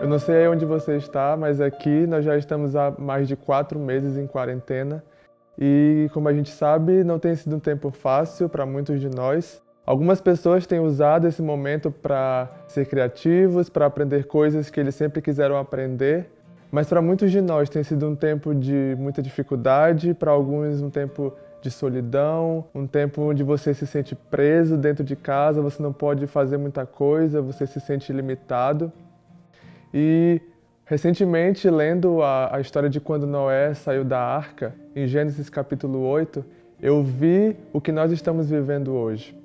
Eu não sei onde você está, mas aqui nós já estamos há mais de quatro meses em quarentena e, como a gente sabe, não tem sido um tempo fácil para muitos de nós. Algumas pessoas têm usado esse momento para ser criativos, para aprender coisas que eles sempre quiseram aprender, mas para muitos de nós tem sido um tempo de muita dificuldade, para alguns um tempo de solidão, um tempo onde você se sente preso dentro de casa, você não pode fazer muita coisa, você se sente limitado. E recentemente, lendo a, a história de quando Noé saiu da arca, em Gênesis capítulo 8, eu vi o que nós estamos vivendo hoje.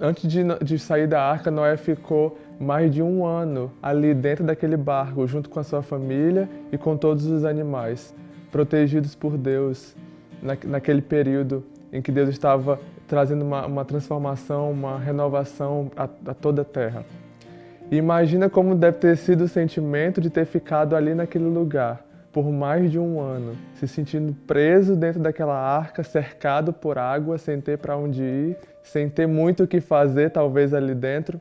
Antes de, de, sair da arca, Noé ficou mais de um ano ali dentro daquele barco, junto com a sua família e com todos os animais, protegidos por Deus na, naquele período em que Deus estava trazendo uma, uma transformação, uma renovação a, a toda a terra. Imagina como deve ter sido o sentimento de ter ficado ali naquele lugar por mais de um ano, se sentindo preso dentro daquela arca, cercado por água, sem ter para onde ir, sem ter muito o que fazer, talvez ali dentro.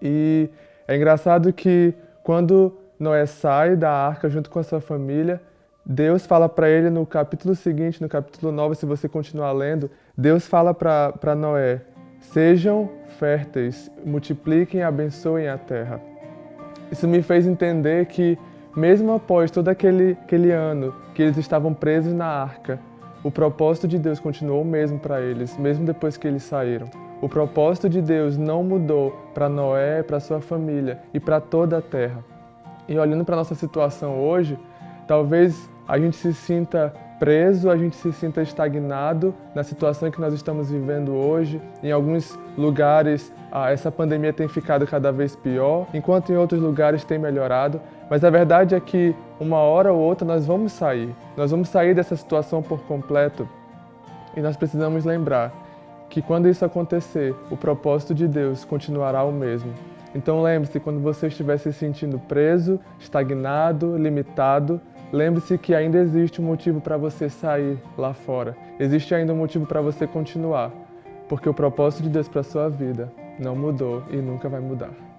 E é engraçado que quando Noé sai da arca junto com a sua família, Deus fala para ele no capítulo seguinte, no capítulo 9, se você continuar lendo, Deus fala para Noé: Sejam férteis, multipliquem e abençoem a terra. Isso me fez entender que, mesmo após todo aquele, aquele ano que eles estavam presos na arca, o propósito de Deus continuou o mesmo para eles, mesmo depois que eles saíram. O propósito de Deus não mudou para Noé, para sua família e para toda a terra. E olhando para nossa situação hoje, talvez a gente se sinta preso, a gente se sinta estagnado na situação que nós estamos vivendo hoje. Em alguns lugares, essa pandemia tem ficado cada vez pior, enquanto em outros lugares tem melhorado. Mas a verdade é que uma hora ou outra nós vamos sair. Nós vamos sair dessa situação por completo. E nós precisamos lembrar que quando isso acontecer, o propósito de Deus continuará o mesmo. Então lembre-se, quando você estiver se sentindo preso, estagnado, limitado, Lembre-se que ainda existe um motivo para você sair lá fora. Existe ainda um motivo para você continuar, porque o propósito de Deus para sua vida não mudou e nunca vai mudar.